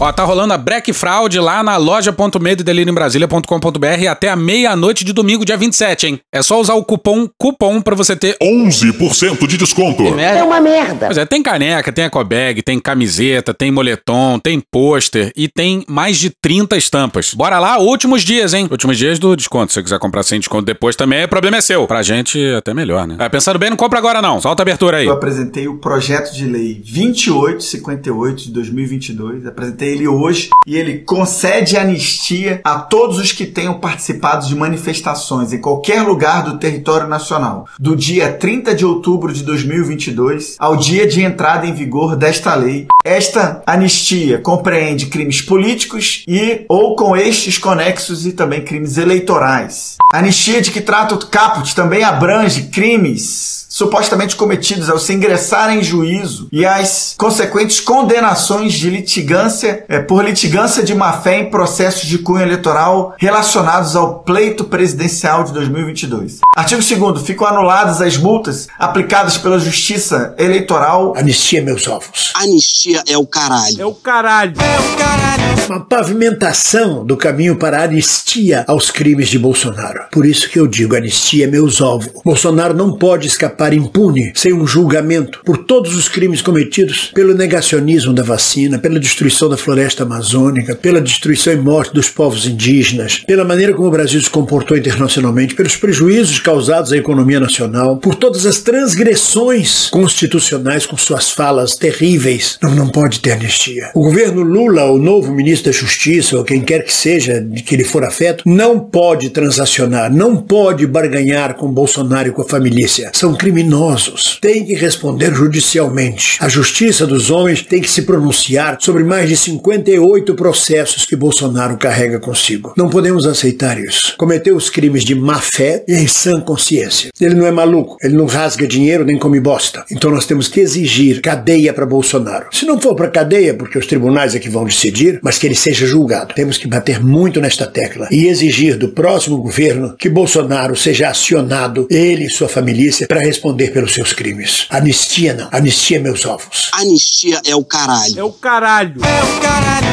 Ó, tá rolando a Black Fraud lá na loja.medodelirioembrasilha.com.br até a meia-noite de domingo, dia 27, hein? É só usar o cupom cupom pra você ter 11% de desconto. É uma merda. Pois é, tem caneca, tem ecobag, tem camiseta, tem moletom, tem pôster e tem mais de 30 estampas. Bora lá, últimos dias, hein? Últimos dias do desconto. Se você quiser comprar sem desconto depois também, o problema é seu. Pra gente, até melhor, né? É, pensando bem, não compra agora não. Solta a abertura aí. Eu apresentei o projeto de lei 2858 de 2022. Apresentei ele hoje e ele concede anistia a todos os que tenham participado de manifestações em qualquer lugar do território nacional, do dia 30 de outubro de 2022 ao dia de entrada em vigor desta lei. Esta anistia compreende crimes políticos e ou com estes conexos e também crimes eleitorais. A anistia de que trata o caput também abrange crimes supostamente cometidos ao se ingressar em juízo e as consequentes condenações de litigância é, por litigância de má-fé em processos de cunho eleitoral relacionados ao pleito presidencial de 2022. Artigo 2 ficam anuladas as multas aplicadas pela Justiça Eleitoral. Anistia meus ovos. Anistia é o caralho. É o caralho. É o caralho. Uma pavimentação do caminho para a anistia aos crimes de Bolsonaro. Por isso que eu digo anistia meus ovos. Bolsonaro não pode escapar impune, sem um julgamento, por todos os crimes cometidos pelo negacionismo da vacina, pela destruição da floresta amazônica, pela destruição e morte dos povos indígenas, pela maneira como o Brasil se comportou internacionalmente, pelos prejuízos causados à economia nacional, por todas as transgressões constitucionais com suas falas terríveis. Não, não pode ter anistia. O governo Lula, o novo ministro da Justiça, ou quem quer que seja de que ele for afeto, não pode transacionar, não pode barganhar com Bolsonaro e com a família. São criminosos. Tem que responder judicialmente. A justiça dos homens tem que se pronunciar sobre mais de 58 processos que Bolsonaro carrega consigo. Não podemos aceitar isso. Cometeu os crimes de má fé e em sã consciência. Ele não é maluco, ele não rasga dinheiro nem come bosta. Então nós temos que exigir cadeia para Bolsonaro. Se não for para cadeia, porque os tribunais é que vão decidir, mas que ele seja julgado. Temos que bater muito nesta tecla e exigir do próximo governo que Bolsonaro seja acionado, ele e sua família, para responder pelos seus crimes. Anistia não. Anistia meus ovos. Anistia é o caralho. É o caralho. É o caralho.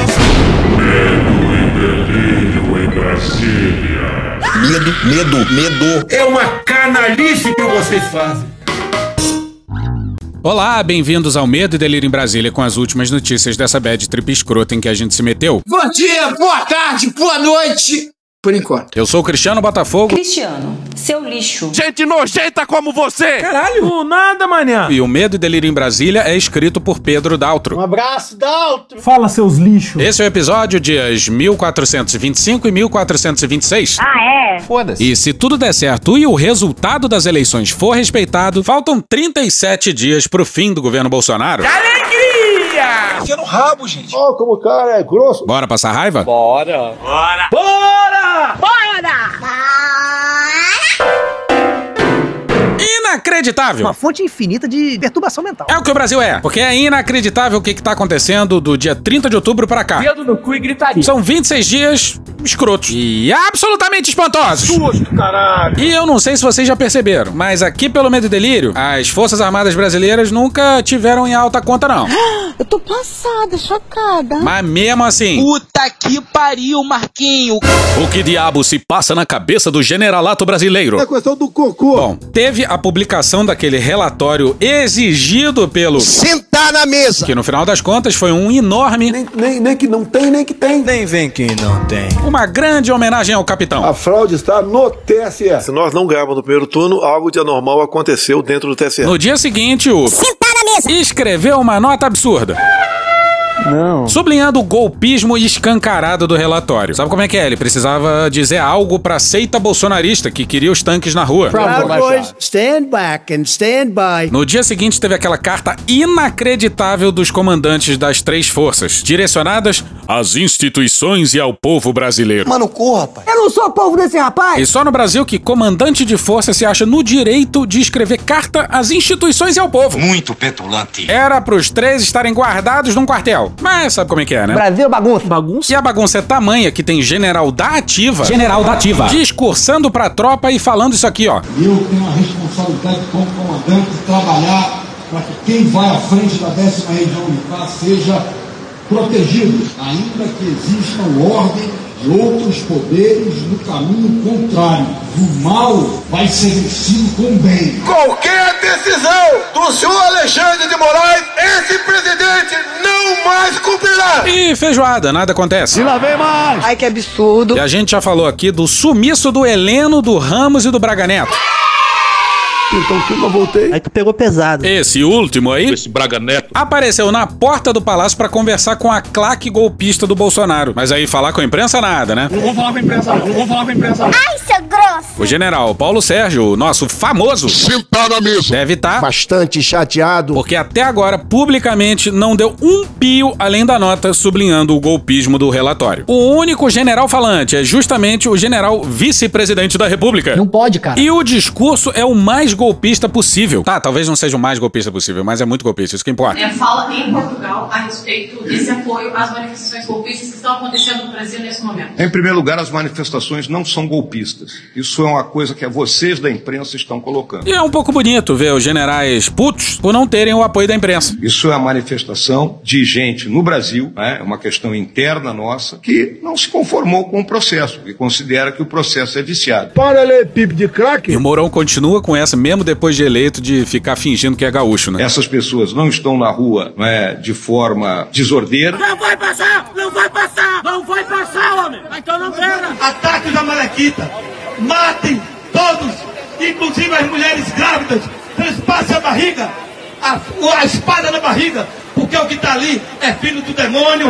Medo e delírio em Brasília. Medo, medo, medo. É uma canalice que vocês fazem. Olá, bem-vindos ao Medo e Delírio em Brasília com as últimas notícias dessa bad trip escrota em que a gente se meteu. Bom dia, boa tarde, boa noite. Por enquanto. Eu sou o Cristiano Botafogo Cristiano, seu lixo. Gente nojenta como você. Caralho. Do nada, manhã. e o Medo e Delírio em Brasília é escrito por Pedro Daltro. Um abraço, Daltro! Fala, seus lixos. Esse é o episódio dias 1425 e 1426. Ah, é? Foda-se. E se tudo der certo e o resultado das eleições for respeitado, faltam 37 dias pro fim do governo Bolsonaro. Alegria! Enfia no rabo, gente. Ó, como o cara é grosso. Bora passar raiva? Bora. Bora. 爸爸的。Inacreditável! Uma fonte infinita de perturbação mental. É o que o Brasil é, porque é inacreditável o que, que tá acontecendo do dia 30 de outubro pra cá. Dedo no cu e gritaria. São 26 dias escrotos e absolutamente espantosos. Susto, caralho. E eu não sei se vocês já perceberam, mas aqui pelo Medo e Delírio, as Forças Armadas Brasileiras nunca tiveram em alta conta, não. Eu tô passada, chocada. Mas mesmo assim, Puta que pariu, Marquinho. o que diabo se passa na cabeça do generalato brasileiro? É questão do cocô. Bom, teve a publicação daquele relatório exigido pelo. Sentar na mesa. Que no final das contas foi um enorme, Nem, nem, nem que não tem, nem que tem. Nem vem quem não tem. uma grande homenagem ao capitão. A fraude está no TSE. Se nós não ganhamos no primeiro turno, algo de anormal aconteceu dentro do TSE. No dia seguinte, o. Escreveu uma nota absurda. Não. Sublinhando o golpismo escancarado do relatório. Sabe como é que é? Ele precisava dizer algo pra seita bolsonarista que queria os tanques na rua. stand back and stand by. No dia seguinte, teve aquela carta inacreditável dos comandantes das três forças, direcionadas às instituições e ao povo brasileiro. Mano, corra, rapaz. Eu não sou povo desse rapaz. E só no Brasil que comandante de força se acha no direito de escrever carta às instituições e ao povo. Muito petulante. Era pros três estarem guardados num quartel. Mas sabe como é que é, né? Brasil é bagunça. Bagunça? E a bagunça é tamanha que tem general da ativa. General da ativa. Discursando pra tropa e falando isso aqui, ó. Eu tenho a responsabilidade como comandante de trabalhar para que quem vai à frente da décima região militar seja protegido, ainda que existam ordem de outros poderes no caminho contrário. O mal vai ser vencido com o bem. Qualquer decisão do senhor Alexandre de Moraes, esse presidente não mais cumprirá. E feijoada, nada acontece. E lá vem mais. Ai, que absurdo. E a gente já falou aqui do sumiço do Heleno, do Ramos e do Braga Neto. Então que eu voltei. Aí tu pegou pesado. Esse último aí Esse Braga Neto. apareceu na porta do palácio pra conversar com a claque golpista do Bolsonaro. Mas aí falar com a imprensa nada, né? Não vou falar com a imprensa, não vou falar com a imprensa. Ai, seu grosso. O general Paulo Sérgio, o nosso famoso, Sentar na mesa. deve estar Bastante chateado. porque até agora publicamente não deu um pio além da nota sublinhando o golpismo do relatório. O único general falante é justamente o general vice-presidente da República. Não pode, cara. E o discurso é o mais golpista possível. Tá, talvez não seja o mais golpista possível, mas é muito golpista, isso que importa. É, fala em Portugal a respeito desse apoio às manifestações golpistas que estão acontecendo no Brasil nesse momento. Em primeiro lugar, as manifestações não são golpistas. Isso é uma coisa que vocês da imprensa estão colocando. E é um pouco bonito ver os generais putos por não terem o apoio da imprensa. Isso é a manifestação de gente no Brasil, né, é uma questão interna nossa, que não se conformou com o processo, que considera que o processo é viciado. Para ler pipe de crack. E o Mourão continua com essa, mesmo depois de eleito, de ficar fingindo que é gaúcho, né? Essas pessoas não estão na rua não é, de forma desordeira. Não vai passar! Não vai passar! Não vai passar, homem! Então não pega! Ataque da Malequita. Matem todos, inclusive as mulheres grávidas. Transpassem a barriga, a, a espada na barriga, porque o que está ali é filho do demônio.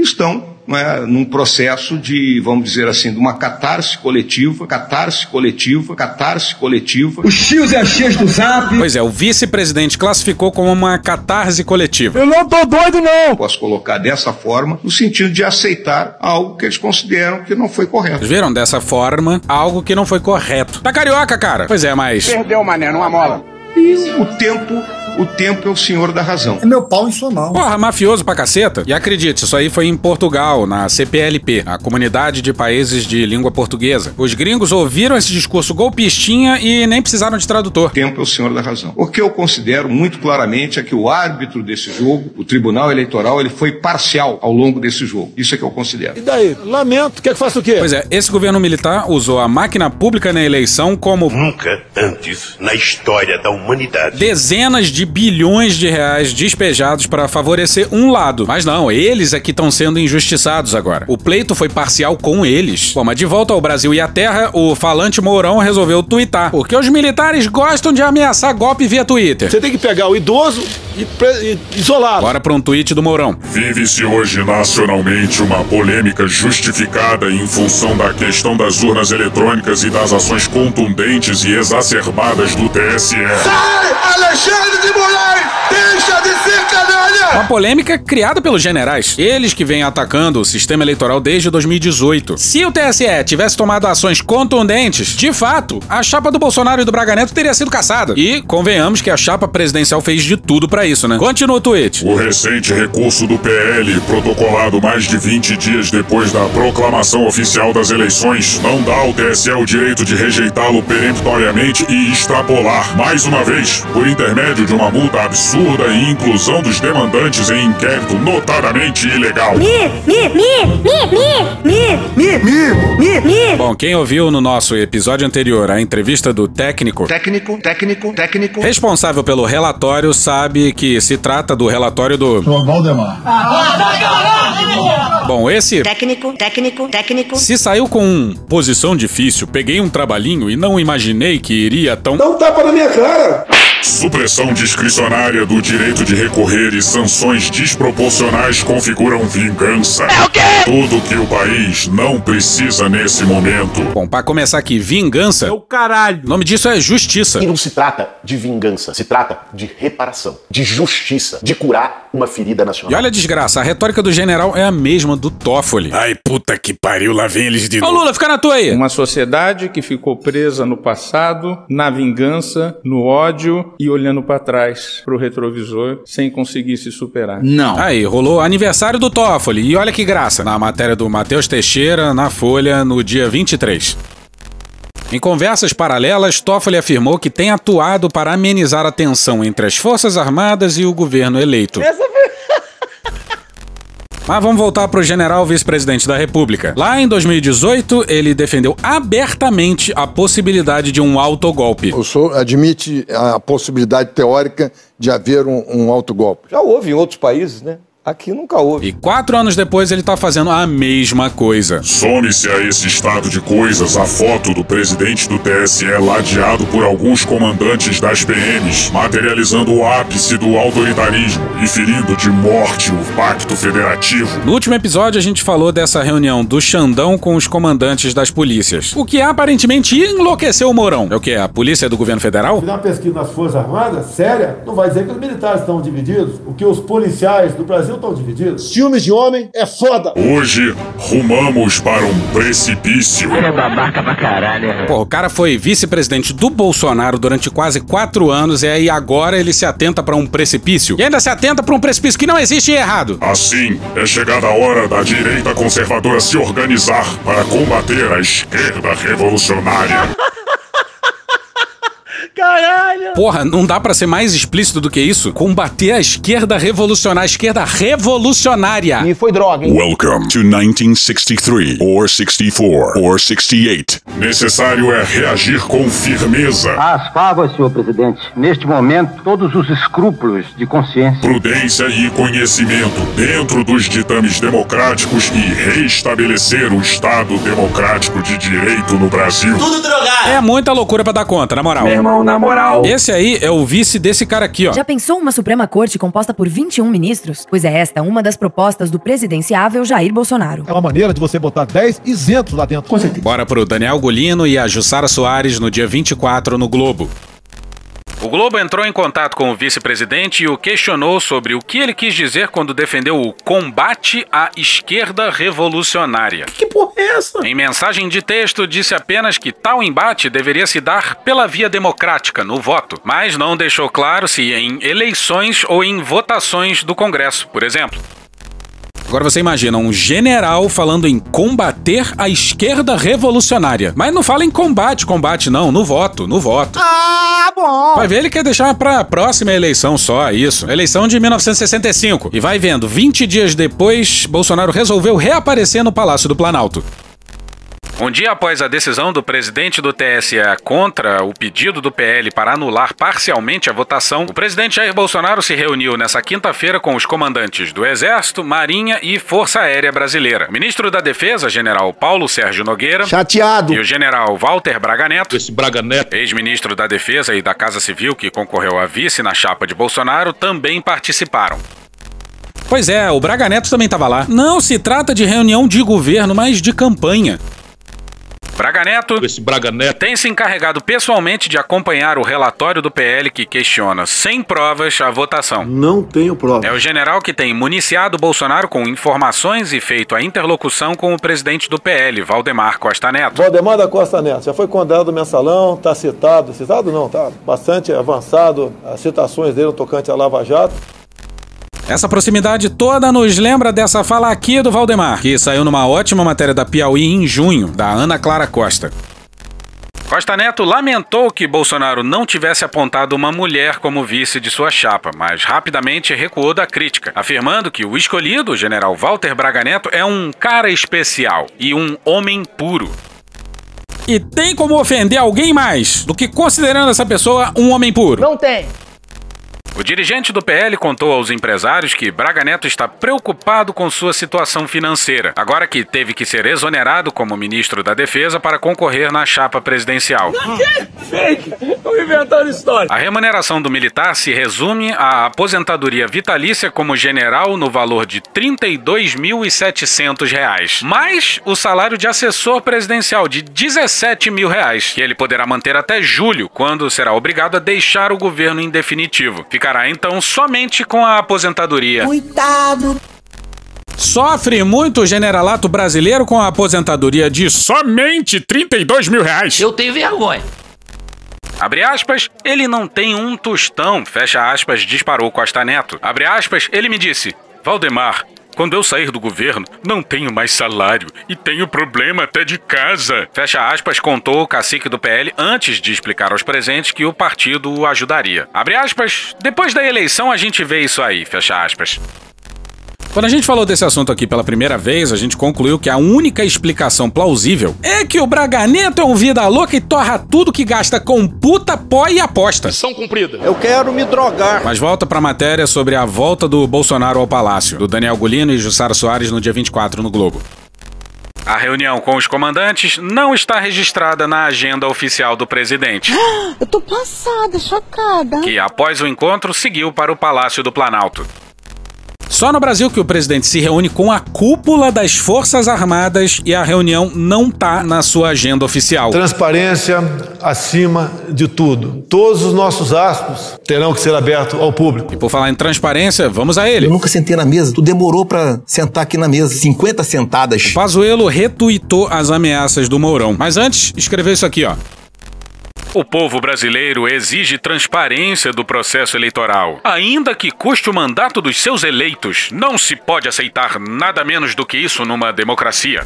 Estão não é, num processo de, vamos dizer assim, de uma catarse coletiva, catarse coletiva, catarse coletiva. Os tios e as tias do zap. Pois é, o vice-presidente classificou como uma catarse coletiva. Eu não tô doido, não. Posso colocar dessa forma, no sentido de aceitar algo que eles consideram que não foi correto. Vocês viram dessa forma algo que não foi correto. Tá carioca, cara? Pois é, mas. Perdeu, mané, numa mola. E o tempo, o tempo é o senhor da razão. É meu pau em sua mão. Porra, mafioso pra caceta. E acredite, isso aí foi em Portugal, na CPLP, a Comunidade de Países de Língua Portuguesa. Os gringos ouviram esse discurso golpistinha e nem precisaram de tradutor. O tempo é o senhor da razão. O que eu considero muito claramente é que o árbitro desse jogo, o Tribunal Eleitoral, ele foi parcial ao longo desse jogo. Isso é que eu considero. E daí? Lamento. Quer que faça o quê? Pois é, esse governo militar usou a máquina pública na eleição como Nunca antes na história da humanidade. Dezenas de bilhões de reais despejados para favorecer um lado. Mas não, eles é que estão sendo injustiçados agora. O pleito foi parcial com eles. Bom, mas de volta ao Brasil e à Terra, o falante Mourão resolveu twittar. Porque os militares gostam de ameaçar golpe via Twitter. Você tem que pegar o idoso e, pre- e isolá-lo. Bora pra um tweet do Mourão. Vive-se hoje nacionalmente uma polêmica justificada em função da questão das urnas eletrônicas e das ações contundentes e exacerbadas do TSE. Sai, Alexandre de Moraes! Deixa de ser canalha! Uma polêmica criada pelos generais. Eles que vêm atacando o sistema eleitoral desde 2018. Se o TSE tivesse tomado ações contundentes, de fato, a chapa do Bolsonaro e do Braga Neto teria sido caçada. E convenhamos que a chapa presidencial fez de tudo pra isso, né? Continua o tweet. O recente recurso do PL, protocolado mais de 20 dias depois da proclamação oficial das eleições, não dá ao TSE o direito de rejeitá-lo peremptoriamente e extrapolar, mais uma vez, por intermédio de uma multa absurda e inclusão dos demandantes em inquérito notadamente ilegal. Bom, quem ouviu no nosso episódio anterior a entrevista do técnico Técnico, técnico, técnico. responsável pelo relatório sabe que se trata do relatório do. Valdemar. Bom, esse Técnico, técnico, técnico. Se saiu com posição difícil, peguei um trabalhinho e não imaginei que iria tão. Dá um tapa na minha cara. Supressão discricionária do direito de recorrer e sanções desproporcionais configuram vingança. É o quê? Tudo que o país não precisa nesse momento. Bom, pra começar aqui, vingança. É o caralho. O nome disso é justiça. E não se trata de vingança, se trata de reparação, de justiça, de curar uma ferida E nacional. olha a desgraça, a retórica do general é a mesma do Toffoli. Ai, puta que pariu, lá vem eles de Ô Lula, fica na tua aí. Uma sociedade que ficou presa no passado, na vingança, no ódio e olhando pra trás pro retrovisor sem conseguir se superar. Não. Aí, rolou aniversário do Toffoli. E olha que graça, na matéria do Matheus Teixeira, na Folha, no dia 23. Em conversas paralelas, Toffoli afirmou que tem atuado para amenizar a tensão entre as Forças Armadas e o governo eleito. Essa foi... Mas vamos voltar para o general vice-presidente da República. Lá em 2018, ele defendeu abertamente a possibilidade de um autogolpe. O senhor admite a possibilidade teórica de haver um, um autogolpe? Já houve em outros países, né? Aqui nunca houve. E quatro anos depois ele tá fazendo a mesma coisa. Some-se a esse estado de coisas a foto do presidente do TSE ladeado por alguns comandantes das PMs, materializando o ápice do autoritarismo e ferindo de morte o pacto federativo. No último episódio a gente falou dessa reunião do Xandão com os comandantes das polícias. O que aparentemente enlouqueceu o Mourão. É o que? A polícia do governo federal? Se fizer uma pesquisa nas Forças Armadas, séria, não vai dizer que os militares estão divididos, o que os policiais do Brasil estão divididos. Ciúmes de homem é foda. Hoje, rumamos para um precipício. É babaca pra caralho. Pô, o cara foi vice-presidente do Bolsonaro durante quase quatro anos e aí agora ele se atenta para um precipício. E ainda se atenta para um precipício que não existe e errado. Assim, é chegada a hora da direita conservadora se organizar para combater a esquerda revolucionária. Caralho! Porra, não dá para ser mais explícito do que isso? Combater a esquerda revolucionária, a esquerda revolucionária. E foi droga, hein? Welcome to 1963, or 64, or 68. Necessário é reagir com firmeza. As favas, senhor presidente. Neste momento, todos os escrúpulos de consciência. Prudência e conhecimento dentro dos ditames democráticos e reestabelecer o Estado democrático de direito no Brasil. Tudo drogado! É muita loucura para dar conta, na moral. Meu irmão, na moral. Esse aí é o vice desse cara aqui, ó. Já pensou uma Suprema Corte composta por 21 ministros? Pois é esta uma das propostas do presidenciável Jair Bolsonaro. É uma maneira de você botar 10 isentos lá dentro. Bora pro Daniel Golino e a Jussara Soares no dia 24 no Globo. O Globo entrou em contato com o vice-presidente e o questionou sobre o que ele quis dizer quando defendeu o combate à esquerda revolucionária. Que porra é essa? Em mensagem de texto, disse apenas que tal embate deveria se dar pela via democrática, no voto, mas não deixou claro se em eleições ou em votações do Congresso, por exemplo. Agora você imagina um general falando em combater a esquerda revolucionária. Mas não fala em combate, combate não, no voto, no voto. Ah, bom. Vai ver, ele quer deixar pra próxima eleição só, isso. Eleição de 1965. E vai vendo, 20 dias depois, Bolsonaro resolveu reaparecer no Palácio do Planalto. Um dia após a decisão do presidente do TSE contra o pedido do PL para anular parcialmente a votação, o presidente Jair Bolsonaro se reuniu nessa quinta-feira com os comandantes do Exército, Marinha e Força Aérea Brasileira. O ministro da Defesa, general Paulo Sérgio Nogueira. Chateado. E o general Walter Braga Neto. Esse Braga Neto. Ex-ministro da Defesa e da Casa Civil, que concorreu a vice na chapa de Bolsonaro, também participaram. Pois é, o Braga Neto também estava lá. Não se trata de reunião de governo, mas de campanha. Braga Neto, Esse Braga Neto. tem se encarregado pessoalmente de acompanhar o relatório do PL que questiona, sem provas, a votação. Não tenho prova. É o general que tem municiado Bolsonaro com informações e feito a interlocução com o presidente do PL, Valdemar Costa Neto. Valdemar da Costa Neto já foi condenado do mensalão, tá citado, citado não, tá bastante avançado as citações dele no tocante à Lava Jato. Essa proximidade toda nos lembra dessa fala aqui do Valdemar, que saiu numa ótima matéria da Piauí em junho, da Ana Clara Costa. Costa Neto lamentou que Bolsonaro não tivesse apontado uma mulher como vice de sua chapa, mas rapidamente recuou da crítica, afirmando que o escolhido, o general Walter Braga Neto, é um cara especial e um homem puro. E tem como ofender alguém mais do que considerando essa pessoa um homem puro? Não tem. O dirigente do PL contou aos empresários que Braga Neto está preocupado com sua situação financeira, agora que teve que ser exonerado como ministro da Defesa para concorrer na chapa presidencial. Fake! Estão inventando história. A remuneração do militar se resume à aposentadoria vitalícia como general no valor de 32.700 reais, mais o salário de assessor presidencial de 17 mil reais, que ele poderá manter até julho, quando será obrigado a deixar o governo em definitivo. Ficará então somente com a aposentadoria. Coitado. Sofre muito o generalato brasileiro com a aposentadoria de somente 32 mil reais. Eu tenho vergonha. Abre aspas, ele não tem um tostão, fecha aspas, disparou Costa Neto. Abre aspas, ele me disse, Valdemar, Quando eu sair do governo, não tenho mais salário e tenho problema até de casa. Fecha aspas, contou o cacique do PL antes de explicar aos presentes que o partido o ajudaria. Abre aspas, depois da eleição a gente vê isso aí, fecha aspas. Quando a gente falou desse assunto aqui pela primeira vez, a gente concluiu que a única explicação plausível é que o Braga Neto é um vida louca e torra tudo que gasta com puta, pó e aposta. Missão cumprida. Eu quero me drogar. Mas volta pra matéria sobre a volta do Bolsonaro ao palácio, do Daniel Golino e Jussara Soares no dia 24 no Globo. A reunião com os comandantes não está registrada na agenda oficial do presidente, Eu tô passada, chocada. que após o encontro seguiu para o Palácio do Planalto. Só no Brasil que o presidente se reúne com a cúpula das Forças Armadas e a reunião não tá na sua agenda oficial. Transparência acima de tudo. Todos os nossos astos terão que ser abertos ao público. E por falar em transparência, vamos a ele. Eu nunca sentei na mesa. Tu demorou pra sentar aqui na mesa. 50 sentadas. Pazuello retuitou as ameaças do Mourão. Mas antes, escreveu isso aqui, ó. O povo brasileiro exige transparência do processo eleitoral. Ainda que custe o mandato dos seus eleitos, não se pode aceitar nada menos do que isso numa democracia.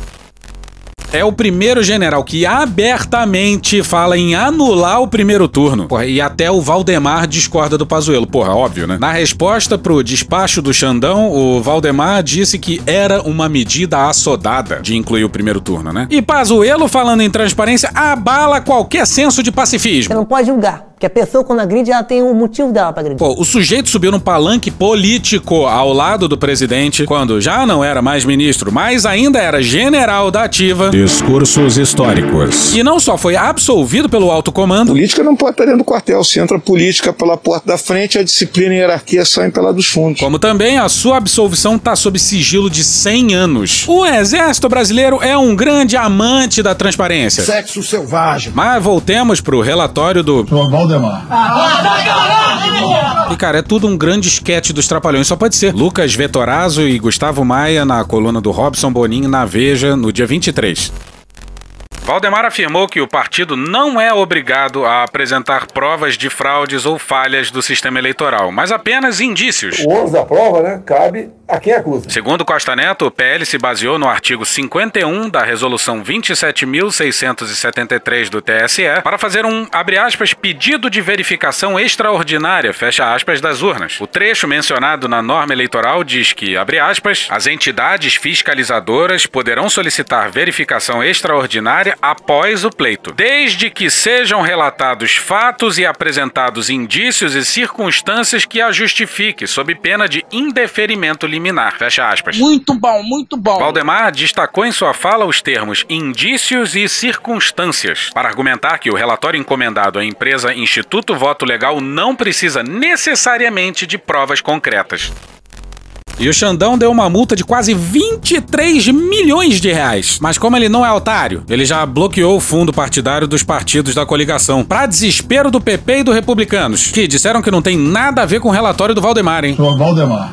É o primeiro general que abertamente fala em anular o primeiro turno. Porra, e até o Valdemar discorda do Pazuello. Porra, óbvio, né? Na resposta pro despacho do Xandão, o Valdemar disse que era uma medida assodada de incluir o primeiro turno, né? E Pazuello, falando em transparência, abala qualquer senso de pacifismo. Você não pode julgar. Porque a pessoa, quando agride, ela tem um motivo dela pra agredir. Pô, o sujeito subiu num palanque político ao lado do presidente quando já não era mais ministro, mas ainda era general da ativa. Discursos históricos. E não só foi absolvido pelo alto comando. Política não pode estar dentro do quartel. Se entra política pela porta da frente, a disciplina e a hierarquia saem pela dos fundos. Como também a sua absolvição tá sob sigilo de 100 anos. O exército brasileiro é um grande amante da transparência. Sexo selvagem. Mas voltemos pro relatório do Valdemar. E, cara, é tudo um grande esquete dos Trapalhões, só pode ser. Lucas Vetorazzo e Gustavo Maia na coluna do Robson Bonin na Veja no dia 23. Valdemar afirmou que o partido não é obrigado a apresentar provas de fraudes ou falhas do sistema eleitoral, mas apenas indícios. O ônus da prova, né, cabe a quem acusa. Segundo Costa Neto, o PL se baseou no artigo 51 da Resolução 27.673 do TSE para fazer um, abre aspas, pedido de verificação extraordinária, fecha aspas, das urnas. O trecho mencionado na norma eleitoral diz que, abre aspas, as entidades fiscalizadoras poderão solicitar verificação extraordinária após o pleito, desde que sejam relatados fatos e apresentados indícios e circunstâncias que a justifique, sob pena de indeferimento liminar. Fecha aspas. Muito bom, muito bom. Valdemar destacou em sua fala os termos indícios e circunstâncias para argumentar que o relatório encomendado à empresa Instituto Voto Legal não precisa necessariamente de provas concretas. E o Xandão deu uma multa de quase 23 milhões de reais. Mas como ele não é otário, ele já bloqueou o fundo partidário dos partidos da coligação, pra desespero do PP e do Republicanos, que disseram que não tem nada a ver com o relatório do Valdemar, hein? Sou Valdemar.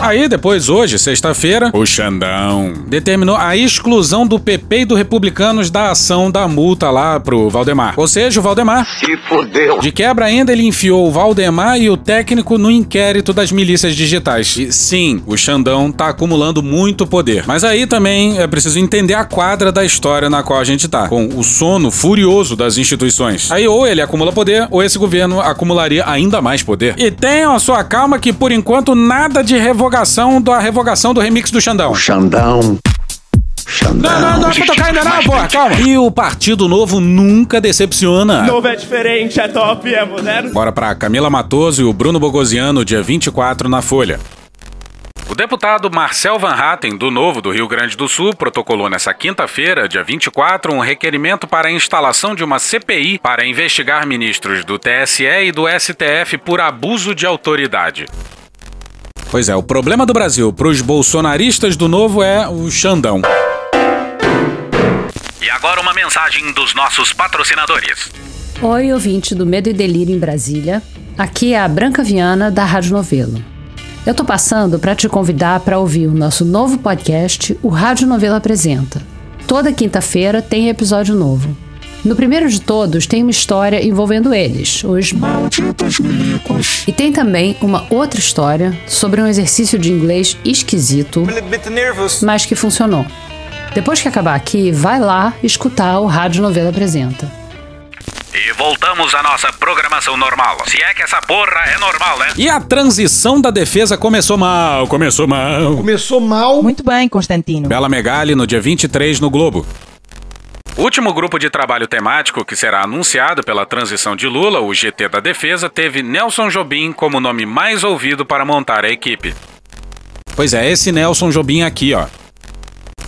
Aí depois, hoje, sexta-feira, o Xandão determinou a exclusão do PP e do Republicanos da ação da multa lá pro Valdemar. Ou seja, o Valdemar Se fudeu. de quebra ainda, ele enfiou o Valdemar e o técnico no inquérito das milícias digitais. E sim, o Xandão tá acumulando muito poder. Mas aí também é preciso entender a quadra da história na qual a gente tá, com o sono furioso das instituições. Aí ou ele acumula poder, ou esse governo acumularia ainda mais poder. E tenham a sua calma que por enquanto nada de revogação da revogação do remix do Xandão. Xandão. Não, não, não é pra tocar ainda não, porra, calma. E o Partido Novo nunca decepciona. Novo é diferente, é top, é moderno. Bora pra Camila Matoso e o Bruno Bogosiano, dia 24, na Folha. O deputado Marcel Van Hatten, do Novo do Rio Grande do Sul, protocolou nessa quinta-feira, dia 24, um requerimento para a instalação de uma CPI para investigar ministros do TSE e do STF por abuso de autoridade. Pois é, o problema do Brasil para os bolsonaristas do Novo é o Xandão. E agora uma mensagem dos nossos patrocinadores. Oi, ouvinte do Medo e Delírio em Brasília. Aqui é a Branca Viana, da Rádio Novelo. Eu tô passando para te convidar para ouvir o nosso novo podcast, o Rádio Novelo Apresenta. Toda quinta-feira tem episódio novo. No primeiro de todos tem uma história envolvendo eles, os malditos milicos. E tem também uma outra história sobre um exercício de inglês esquisito, mas que funcionou. Depois que acabar aqui, vai lá escutar o Rádio Novela Apresenta. E voltamos à nossa programação normal. Se é que essa porra é normal, né? E a transição da defesa começou mal, começou mal. Começou mal. Muito bem, Constantino. Bela Megali no dia 23 no Globo. O último grupo de trabalho temático que será anunciado pela transição de Lula, o GT da Defesa, teve Nelson Jobim como nome mais ouvido para montar a equipe. Pois é, esse Nelson Jobim aqui, ó.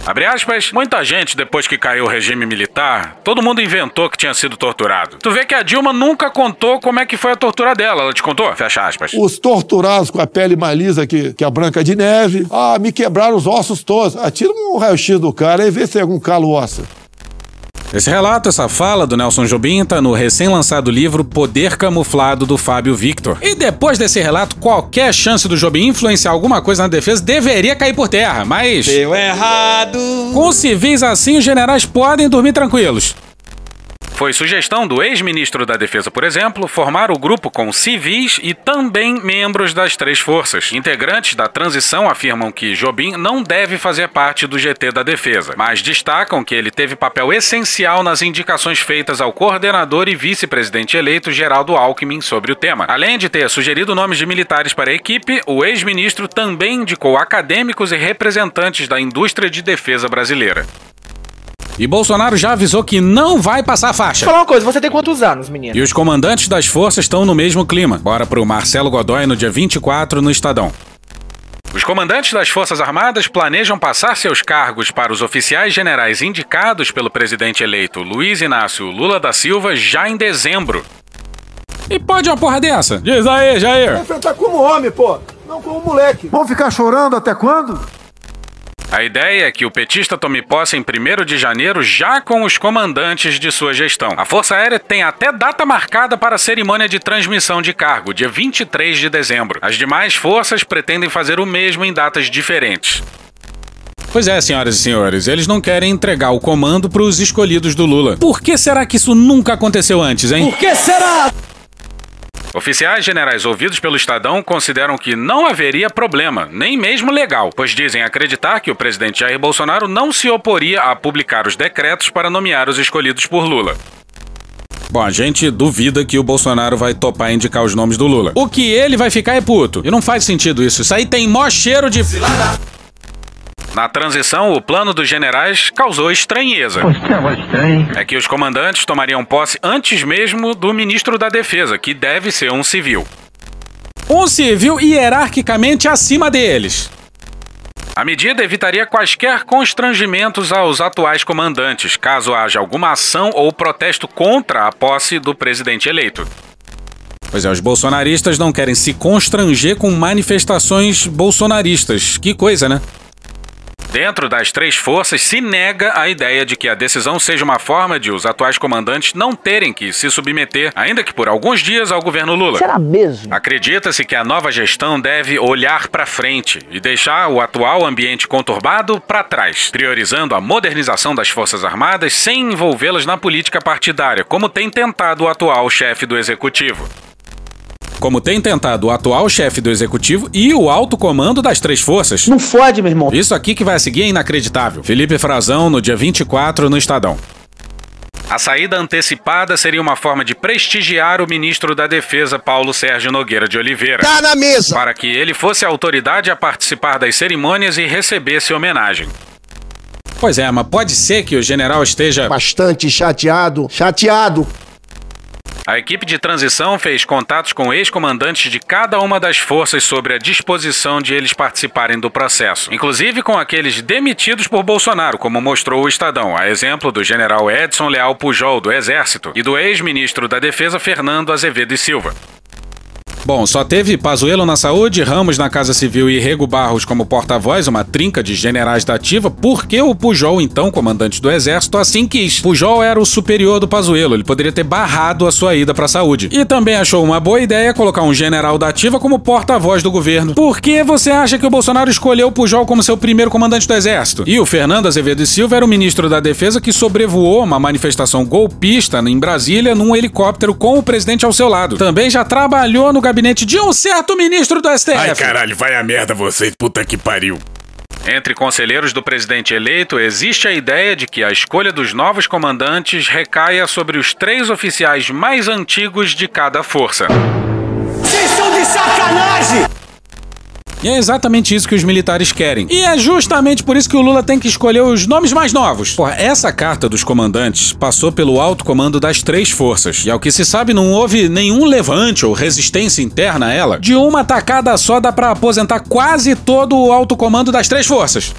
Abre aspas, muita gente, depois que caiu o regime militar, todo mundo inventou que tinha sido torturado. Tu vê que a Dilma nunca contou como é que foi a tortura dela, ela te contou? Fecha aspas. Os torturados com a pele mais lisa que, que a Branca de Neve. Ah, me quebraram os ossos todos. Atira um raio-x do cara e vê se tem algum calo ósseo. Esse relato, essa fala do Nelson Jobim tá no recém-lançado livro Poder Camuflado do Fábio Victor. E depois desse relato, qualquer chance do Jobim influenciar alguma coisa na defesa deveria cair por terra, mas. Deu errado. Com civis assim, os generais podem dormir tranquilos. Foi sugestão do ex-ministro da Defesa, por exemplo, formar o grupo com civis e também membros das três forças. Integrantes da transição afirmam que Jobim não deve fazer parte do GT da Defesa, mas destacam que ele teve papel essencial nas indicações feitas ao coordenador e vice-presidente eleito Geraldo Alckmin sobre o tema. Além de ter sugerido nomes de militares para a equipe, o ex-ministro também indicou acadêmicos e representantes da indústria de defesa brasileira. E Bolsonaro já avisou que não vai passar faixa. Falar uma coisa, você tem quantos anos, menino? E os comandantes das forças estão no mesmo clima. Bora pro Marcelo Godoy no dia 24 no Estadão. Os comandantes das Forças Armadas planejam passar seus cargos para os oficiais generais indicados pelo presidente eleito Luiz Inácio Lula da Silva já em dezembro. E pode uma porra dessa? Diz aí, Jair. Enfrentar como homem, pô. Não como moleque. Vão ficar chorando até quando? A ideia é que o petista tome posse em 1 de janeiro já com os comandantes de sua gestão. A Força Aérea tem até data marcada para a cerimônia de transmissão de cargo, dia 23 de dezembro. As demais forças pretendem fazer o mesmo em datas diferentes. Pois é, senhoras e senhores, eles não querem entregar o comando para os escolhidos do Lula. Por que será que isso nunca aconteceu antes, hein? Por que será? Oficiais generais ouvidos pelo Estadão consideram que não haveria problema, nem mesmo legal, pois dizem acreditar que o presidente Jair Bolsonaro não se oporia a publicar os decretos para nomear os escolhidos por Lula. Bom, a gente duvida que o Bolsonaro vai topar indicar os nomes do Lula. O que ele vai ficar é puto. E não faz sentido isso. Isso aí tem mó cheiro de. Na transição, o plano dos generais causou estranheza. É que os comandantes tomariam posse antes mesmo do ministro da Defesa, que deve ser um civil. Um civil hierarquicamente acima deles. A medida evitaria quaisquer constrangimentos aos atuais comandantes, caso haja alguma ação ou protesto contra a posse do presidente eleito. Pois é, os bolsonaristas não querem se constranger com manifestações bolsonaristas. Que coisa, né? Dentro das três forças, se nega a ideia de que a decisão seja uma forma de os atuais comandantes não terem que se submeter, ainda que por alguns dias, ao governo Lula. Será mesmo? Acredita-se que a nova gestão deve olhar para frente e deixar o atual ambiente conturbado para trás, priorizando a modernização das Forças Armadas sem envolvê-las na política partidária, como tem tentado o atual chefe do executivo como tem tentado o atual chefe do executivo e o alto comando das três forças. Não fode, meu irmão. Isso aqui que vai seguir é inacreditável. Felipe Frazão, no dia 24, no Estadão. A saída antecipada seria uma forma de prestigiar o ministro da Defesa, Paulo Sérgio Nogueira de Oliveira. Tá na mesa! Para que ele fosse a autoridade a participar das cerimônias e recebesse homenagem. Pois é, mas pode ser que o general esteja. Bastante chateado. Chateado. A equipe de transição fez contatos com ex-comandantes de cada uma das forças sobre a disposição de eles participarem do processo, inclusive com aqueles demitidos por Bolsonaro, como mostrou o Estadão, a exemplo do general Edson Leal Pujol, do Exército, e do ex-ministro da Defesa Fernando Azevedo e Silva. Bom, só teve Pazuello na saúde, Ramos na Casa Civil e Rego Barros como porta-voz, uma trinca de generais da ativa, porque o Pujol, então comandante do exército, assim quis. Pujol era o superior do Pazuello, ele poderia ter barrado a sua ida pra saúde. E também achou uma boa ideia colocar um general da ativa como porta-voz do governo. Por que você acha que o Bolsonaro escolheu o Pujol como seu primeiro comandante do exército? E o Fernando Azevedo e Silva era o ministro da defesa que sobrevoou uma manifestação golpista em Brasília num helicóptero com o presidente ao seu lado. Também já trabalhou no gabinete de um certo ministro do STF. Ai, caralho, vai a merda vocês, puta que pariu. Entre conselheiros do presidente eleito, existe a ideia de que a escolha dos novos comandantes recaia sobre os três oficiais mais antigos de cada força. Vocês são de sacanagem! E é exatamente isso que os militares querem. E é justamente por isso que o Lula tem que escolher os nomes mais novos. Porra, essa carta dos comandantes passou pelo alto comando das três forças. E ao que se sabe, não houve nenhum levante ou resistência interna a ela. De uma tacada só dá pra aposentar quase todo o alto comando das três forças.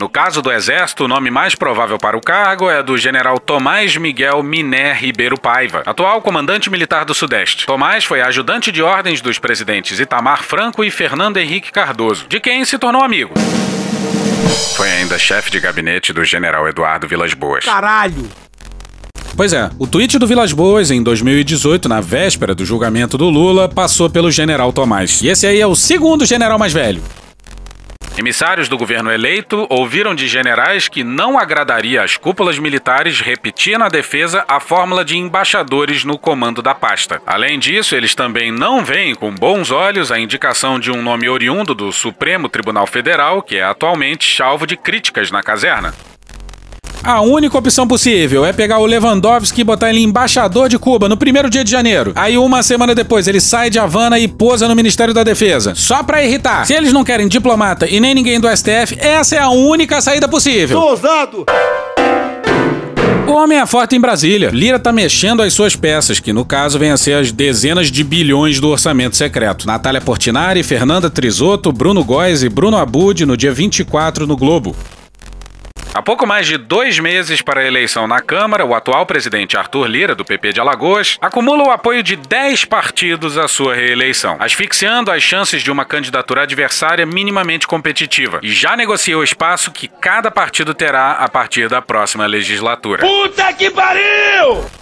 No caso do Exército, o nome mais provável para o cargo é do general Tomás Miguel Miné Ribeiro Paiva, atual comandante militar do Sudeste. Tomás foi ajudante de ordens dos presidentes Itamar Franco e Fernando Henrique Cardoso, de quem se tornou amigo. Foi ainda chefe de gabinete do general Eduardo Vilas Boas. Caralho! Pois é, o tweet do Vilas Boas em 2018, na véspera do julgamento do Lula, passou pelo general Tomás. E esse aí é o segundo general mais velho. Emissários do governo eleito ouviram de generais que não agradaria às cúpulas militares repetir na defesa a fórmula de embaixadores no comando da pasta. Além disso, eles também não veem com bons olhos a indicação de um nome oriundo do Supremo Tribunal Federal, que é atualmente alvo de críticas na caserna. A única opção possível é pegar o Lewandowski e botar ele embaixador de Cuba no primeiro dia de janeiro. Aí, uma semana depois, ele sai de Havana e posa no Ministério da Defesa. Só pra irritar. Se eles não querem diplomata e nem ninguém do STF, essa é a única saída possível. Tô ousado! O homem é forte em Brasília. Lira tá mexendo as suas peças, que no caso vem a ser as dezenas de bilhões do orçamento secreto. Natália Portinari, Fernanda Trisotto, Bruno Góes e Bruno Abud no dia 24 no Globo. Há pouco mais de dois meses para a eleição na Câmara, o atual presidente Arthur Lira, do PP de Alagoas, acumula o apoio de 10 partidos à sua reeleição, asfixiando as chances de uma candidatura adversária minimamente competitiva, e já negocia o espaço que cada partido terá a partir da próxima legislatura. Puta que pariu!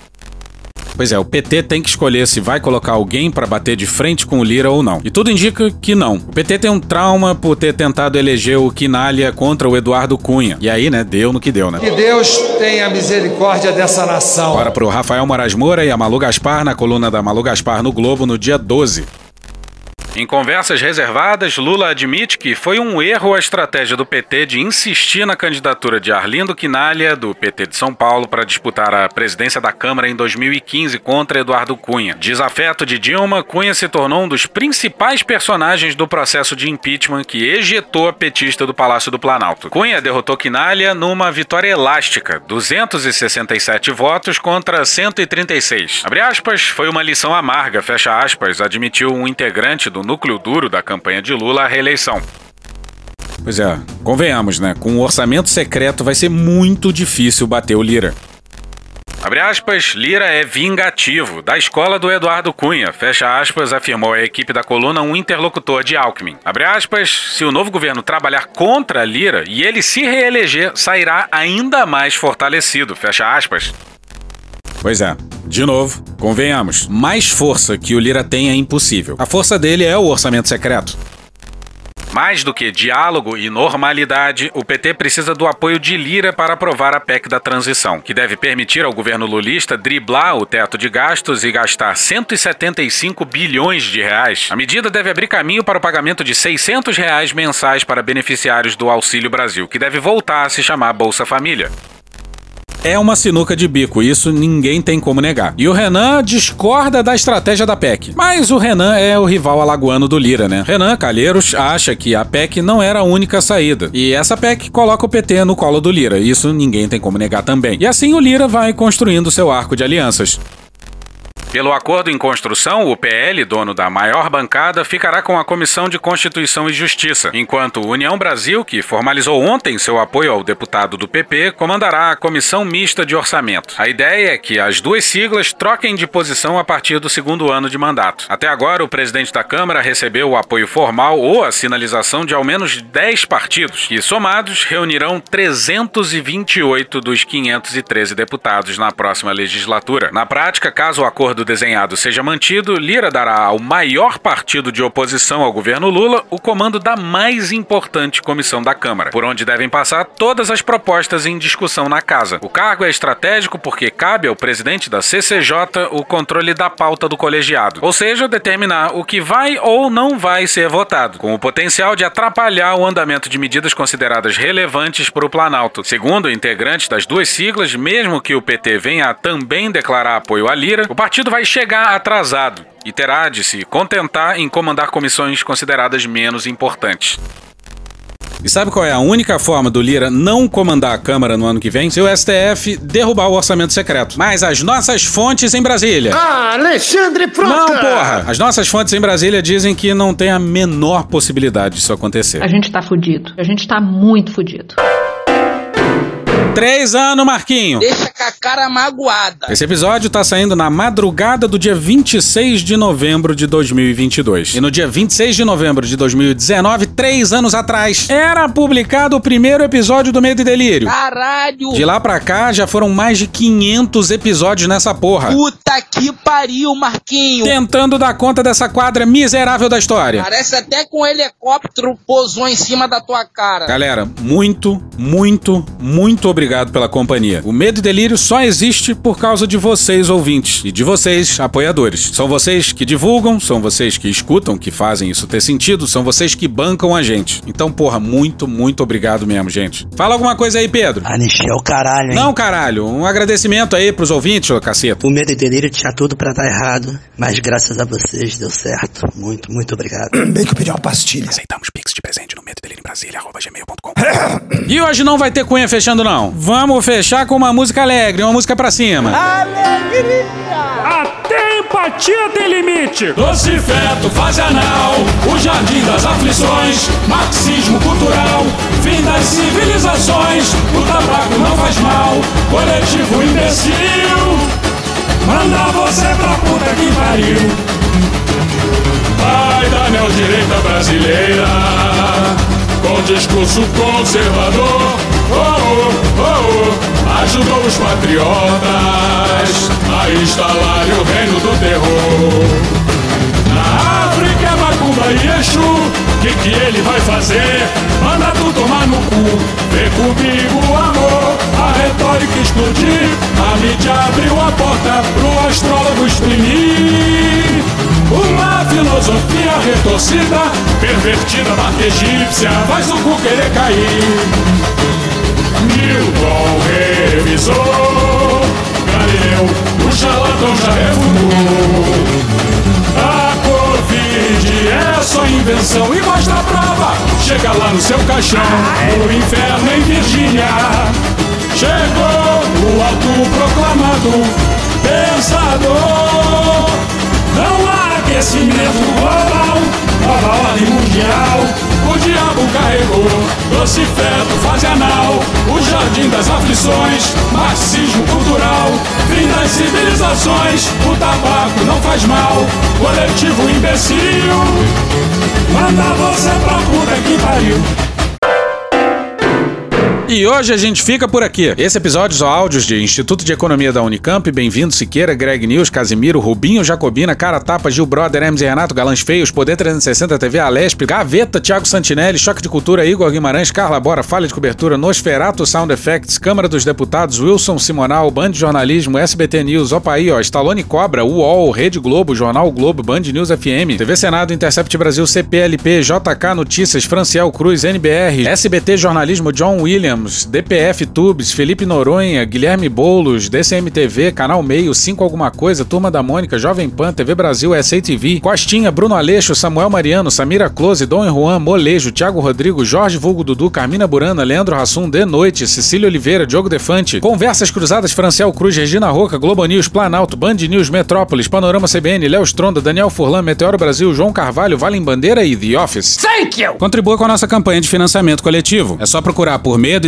Pois é, o PT tem que escolher se vai colocar alguém para bater de frente com o Lira ou não. E tudo indica que não. O PT tem um trauma por ter tentado eleger o Quinalha contra o Eduardo Cunha. E aí, né, deu no que deu, né? Que Deus tenha misericórdia dessa nação. Bora pro Rafael Moraes Moura e a Malu Gaspar na coluna da Malu Gaspar no Globo no dia 12. Em conversas reservadas, Lula admite que foi um erro a estratégia do PT de insistir na candidatura de Arlindo Quinalha, do PT de São Paulo, para disputar a presidência da Câmara em 2015 contra Eduardo Cunha. Desafeto de Dilma, Cunha se tornou um dos principais personagens do processo de impeachment que ejetou a petista do Palácio do Planalto. Cunha derrotou Quinalha numa vitória elástica, 267 votos contra 136. Abre aspas, foi uma lição amarga, fecha aspas, admitiu um integrante do núcleo duro da campanha de Lula à reeleição. Pois é, convenhamos, né? Com o um orçamento secreto vai ser muito difícil bater o Lira. Abre aspas, Lira é vingativo, da escola do Eduardo Cunha, fecha aspas, afirmou a equipe da coluna um interlocutor de Alckmin. Abre aspas, se o novo governo trabalhar contra Lira e ele se reeleger, sairá ainda mais fortalecido, fecha aspas. Pois é, de novo, convenhamos, mais força que o Lira tem é impossível. A força dele é o orçamento secreto. Mais do que diálogo e normalidade, o PT precisa do apoio de Lira para aprovar a PEC da transição, que deve permitir ao governo lulista driblar o teto de gastos e gastar 175 bilhões de reais. A medida deve abrir caminho para o pagamento de 600 reais mensais para beneficiários do Auxílio Brasil, que deve voltar a se chamar Bolsa Família. É uma sinuca de bico, isso ninguém tem como negar. E o Renan discorda da estratégia da PEC. Mas o Renan é o rival alagoano do Lira, né? Renan Calheiros acha que a PEC não era a única saída. E essa PEC coloca o PT no colo do Lira. Isso ninguém tem como negar também. E assim o Lira vai construindo seu arco de alianças. Pelo acordo em construção, o PL, dono da maior bancada, ficará com a Comissão de Constituição e Justiça, enquanto União Brasil, que formalizou ontem seu apoio ao deputado do PP, comandará a Comissão Mista de Orçamento. A ideia é que as duas siglas troquem de posição a partir do segundo ano de mandato. Até agora, o presidente da Câmara recebeu o apoio formal ou a sinalização de ao menos 10 partidos, que somados reunirão 328 dos 513 deputados na próxima legislatura. Na prática, caso o acordo desenhado seja mantido, Lira dará ao maior partido de oposição ao governo Lula o comando da mais importante comissão da Câmara, por onde devem passar todas as propostas em discussão na casa. O cargo é estratégico porque cabe ao presidente da CCJ o controle da pauta do colegiado, ou seja, determinar o que vai ou não vai ser votado, com o potencial de atrapalhar o andamento de medidas consideradas relevantes para o Planalto. Segundo integrantes das duas siglas, mesmo que o PT venha a também declarar apoio à Lira, o partido vai chegar atrasado e terá de se contentar em comandar comissões consideradas menos importantes. E sabe qual é a única forma do Lira não comandar a Câmara no ano que vem? Se o STF derrubar o orçamento secreto. Mas as nossas fontes em Brasília. Ah, Alexandre Frota! Não, porra! As nossas fontes em Brasília dizem que não tem a menor possibilidade disso acontecer. A gente tá fudido. A gente tá muito fudido. Três anos, Marquinho. Deixa com a cara magoada. Esse episódio tá saindo na madrugada do dia 26 de novembro de 2022. E no dia 26 de novembro de 2019, três anos atrás, era publicado o primeiro episódio do Medo e Delírio. Caralho! De lá pra cá, já foram mais de 500 episódios nessa porra. Puta que pariu, Marquinho. Tentando dar conta dessa quadra miserável da história. Parece até que um helicóptero pousou em cima da tua cara. Galera, muito, muito, muito obrigado pela companhia. O Medo e Delírio só existe por causa de vocês, ouvintes, e de vocês, apoiadores. São vocês que divulgam, são vocês que escutam, que fazem isso ter sentido, são vocês que bancam a gente. Então, porra, muito, muito obrigado mesmo, gente. Fala alguma coisa aí, Pedro. Anistia é o caralho, hein? Não, caralho. Um agradecimento aí pros ouvintes, ô caceta. O Medo e Delírio tinha tudo pra dar errado, mas graças a vocês deu certo. Muito, muito obrigado. Bem que eu pedi uma pastilha. Aceitamos pix de presente no medo delírio em Brasília, arroba gmail.com. e hoje não vai ter cunha fechando, não. Vamos fechar com uma música alegre, uma música pra cima. Alegria! Até empatia tem limite. Doce feto, fase anal, o jardim das aflições, marxismo cultural, fim das civilizações, o tabaco não faz mal, coletivo imbecil, manda você pra puta que pariu. Vai da neodireita brasileira, com discurso conservador, oh, oh, oh, ajudou os patriotas a instalarem o reino do terror. Na África Macumba e Exu, que que ele vai fazer? Manda tu tomar no cu, vem comigo amor, a retórica explodir, a mídia abriu a porta pro astrólogo exprimir. Uma filosofia retorcida, pervertida, marca egípcia, faz o cu querer cair. Newton revisou, Galileu, o charlatão já refutou. A Covid é só invenção e mostra a prova. Chega lá no seu caixão, no inferno em Virgínia. Chegou o autoproclamado pensador. Não há aquecimento global, nova ordem mundial. O diabo carregou doce feto, fase anal. O jardim das aflições, marxismo cultural. Fim das civilizações, o tabaco não faz mal. Coletivo imbecil, manda você pra puta que pariu. E hoje a gente fica por aqui. Esse episódio são áudios de Instituto de Economia da Unicamp, Bem-vindo Siqueira, Greg News, Casimiro, Rubinho, Jacobina, Cara Tapa, Gil Brother, Hermes e Renato, Galãs Feios, Poder 360 TV, Alesp, Gaveta, Thiago Santinelli, Choque de Cultura, Igor Guimarães, Carla Bora, Falha de Cobertura, Nosferato, Sound Effects, Câmara dos Deputados, Wilson Simonal, Band Jornalismo, SBT News, Opa aí, ó, Stallone Cobra, UOL, Rede Globo, Jornal Globo, Band News FM, TV Senado, Intercept Brasil, CPLP, JK Notícias, Franciel Cruz, NBR, SBT Jornalismo, John William, temos DPF Tubes, Felipe Noronha, Guilherme Boulos, DCMTV, Canal Meio, 5 Alguma Coisa, Turma da Mônica, Jovem Pan, TV Brasil, SATV, Costinha, Bruno Aleixo, Samuel Mariano, Samira Close, Dom Juan, Molejo, Thiago Rodrigo, Jorge Vulgo Dudu, Carmina Burana, Leandro Rassum, De Noite, Cecília Oliveira, Diogo Defante, Conversas Cruzadas, Franciel Cruz, Regina Roca, Globo News, Planalto, Band News, Metrópolis, Panorama CBN, Léo Stronda, Daniel Furlan, Meteoro Brasil, João Carvalho, Valem Bandeira e The Office. Thank you! Contribua com a nossa campanha de financiamento coletivo. É só procurar por Medo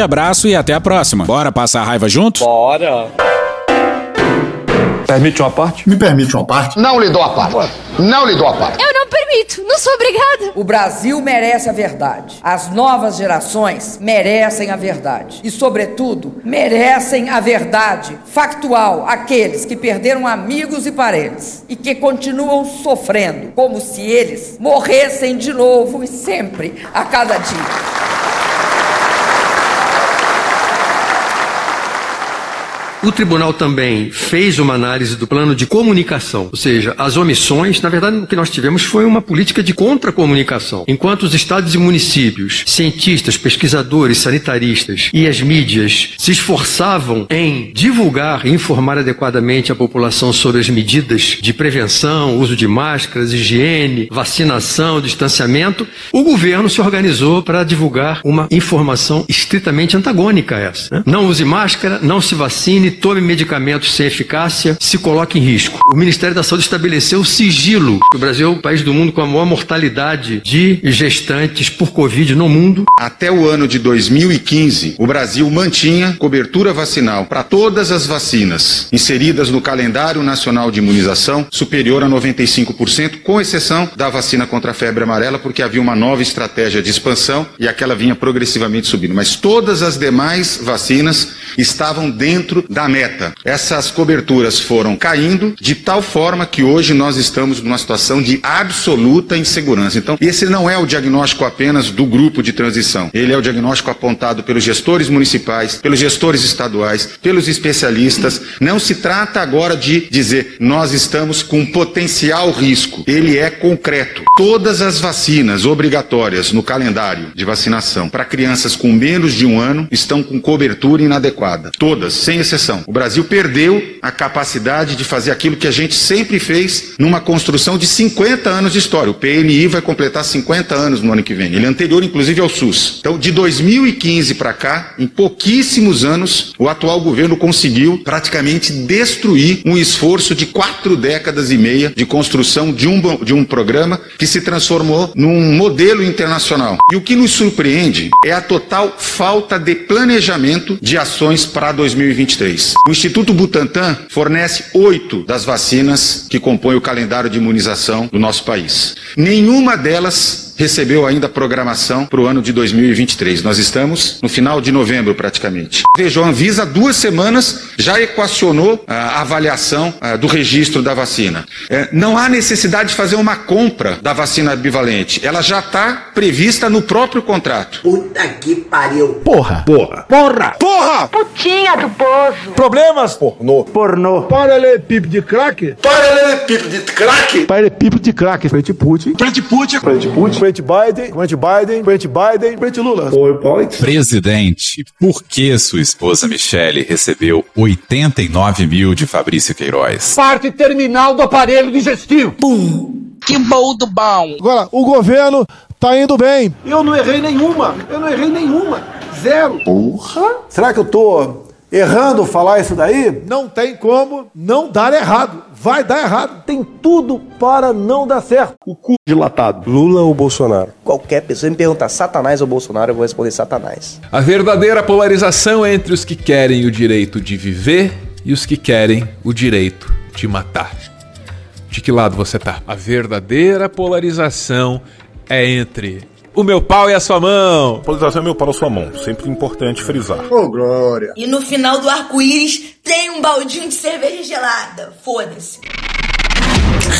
abraço e até a próxima. Bora passar a raiva junto? Bora! Permite uma parte? Me permite uma parte? Não lhe dou a parte. Não lhe dou a parte. Eu não permito, não sou obrigada. O Brasil merece a verdade. As novas gerações merecem a verdade. E, sobretudo, merecem a verdade factual aqueles que perderam amigos e parentes e que continuam sofrendo como se eles morressem de novo e sempre a cada dia. O tribunal também fez uma análise do plano de comunicação, ou seja, as omissões, na verdade, o que nós tivemos foi uma política de contra-comunicação. Enquanto os estados e municípios, cientistas, pesquisadores, sanitaristas e as mídias se esforçavam em divulgar e informar adequadamente a população sobre as medidas de prevenção, uso de máscaras, higiene, vacinação, distanciamento, o governo se organizou para divulgar uma informação estritamente antagônica a essa. Né? Não use máscara, não se vacine, tome medicamentos sem eficácia, se coloque em risco. O Ministério da Saúde estabeleceu o sigilo. O Brasil é o país do mundo com a maior mortalidade de gestantes por Covid no mundo. Até o ano de 2015, o Brasil mantinha cobertura vacinal para todas as vacinas inseridas no calendário nacional de imunização superior a 95%, com exceção da vacina contra a febre amarela, porque havia uma nova estratégia de expansão e aquela vinha progressivamente subindo. Mas todas as demais vacinas estavam dentro da meta. Essas coberturas foram caindo de tal forma que hoje nós estamos numa situação de absoluta insegurança. Então, esse não é o diagnóstico apenas do grupo de transição. Ele é o diagnóstico apontado pelos gestores municipais, pelos gestores estaduais, pelos especialistas. Não se trata agora de dizer nós estamos com potencial risco. Ele é concreto. Todas as vacinas obrigatórias no calendário de vacinação para crianças com menos de um ano estão com cobertura inadequada. Todas, sem exceção. O Brasil perdeu a capacidade de fazer aquilo que a gente sempre fez numa construção de 50 anos de história. O PNI vai completar 50 anos no ano que vem. Ele é anterior, inclusive, ao SUS. Então, de 2015 para cá, em pouquíssimos anos, o atual governo conseguiu praticamente destruir um esforço de quatro décadas e meia de construção de um, de um programa que se transformou num modelo internacional. E o que nos surpreende é a total falta de planejamento de ações para 2023. O Instituto Butantan fornece oito das vacinas que compõem o calendário de imunização do nosso país. Nenhuma delas recebeu ainda programação para o ano de 2023. Nós estamos no final de novembro, praticamente. Veja, a Anvisa, há duas semanas, já equacionou a avaliação a, do registro da vacina. É, não há necessidade de fazer uma compra da vacina bivalente. Ela já está prevista no próprio contrato. Puta que pariu. Porra. Porra. Porra. Porra. Putinha do poço. Problemas? Pornô. Pornô. Paralelepípedo de crack? Paralelepípedo de crack? Paralelepípedo de crack. Frente Putin. Frente Putin. Frente Putin. Frente Biden, frente Biden, frente Biden, frente Lula. Presidente, por que sua esposa Michele recebeu 89 mil de Fabrício Queiroz? Parte terminal do aparelho digestivo. Pum. Que bom do bom. Agora, o governo tá indo bem. Eu não errei nenhuma. Eu não errei nenhuma. Zero. Porra. Será que eu tô errando falar isso daí? Não tem como não dar errado. Vai dar errado. Tem tudo para não dar certo. O cu dilatado. Lula ou Bolsonaro? Qualquer pessoa me perguntar Satanás ou Bolsonaro, eu vou responder Satanás. A verdadeira polarização entre os que querem o direito de viver e os que querem o direito de matar. De que lado você tá? A verdadeira polarização é entre o meu pau e a sua mão. Polarização é meu pau e a sua mão. Sempre importante frisar. Ô, oh, glória. E no final do arco-íris tem um baldinho de cerveja gelada. Foda-se.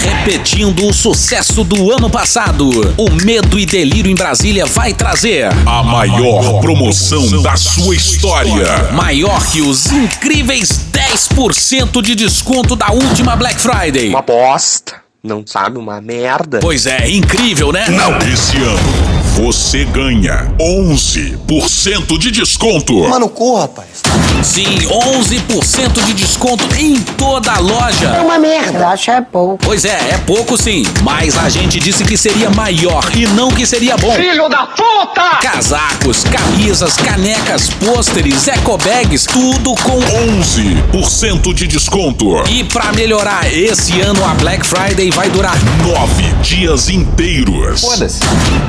Repetindo o sucesso do ano passado, o Medo e Delírio em Brasília vai trazer a maior promoção da sua história. Maior que os incríveis 10% de desconto da última Black Friday. Uma bosta. Não sabe, uma merda. Pois é, incrível, né? Não. Esse ano você ganha 11% de desconto. Mano, corra, rapaz. Sim, 11% de desconto em toda a loja. É uma merda, acho é pouco. Pois é, é pouco sim. Mas a gente disse que seria maior e não que seria bom. Filho da puta! Casacos, camisas, canecas, pôsteres, ecobags, tudo com 11% de desconto. E para melhorar, esse ano a Black Friday vai durar nove dias inteiros. Foda-se.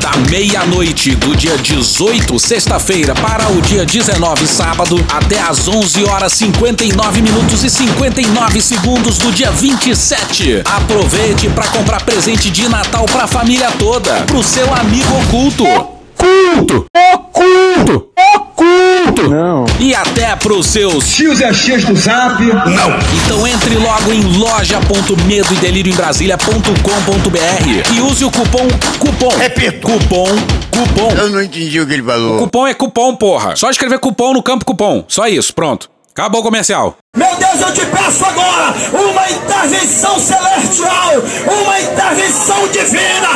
Da meia-noite do dia 18, sexta-feira, para o dia 19, sábado, até às 11 horas 59 minutos e 59 segundos do dia 27. Aproveite para comprar presente de Natal para a família toda, pro seu amigo oculto. Oculto! Oculto! Oculto! Não. E até pros seus tios e acheios do zap. Não. Então entre logo em loja.medoedelirioembrasilha.com.br e use o cupom cupom. Repito. Cupom cupom. Eu não entendi o que ele falou. O cupom é cupom, porra. Só escrever cupom no campo cupom. Só isso, pronto. Acabou o comercial. Meu Deus, eu te peço agora uma intervenção celestial, uma intervenção divina,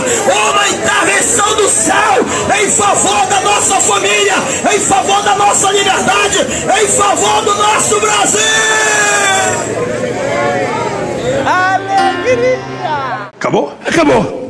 uma intervenção do céu em favor da nossa família, em favor da nossa liberdade, em favor do nosso Brasil. Alegria! Acabou? Acabou.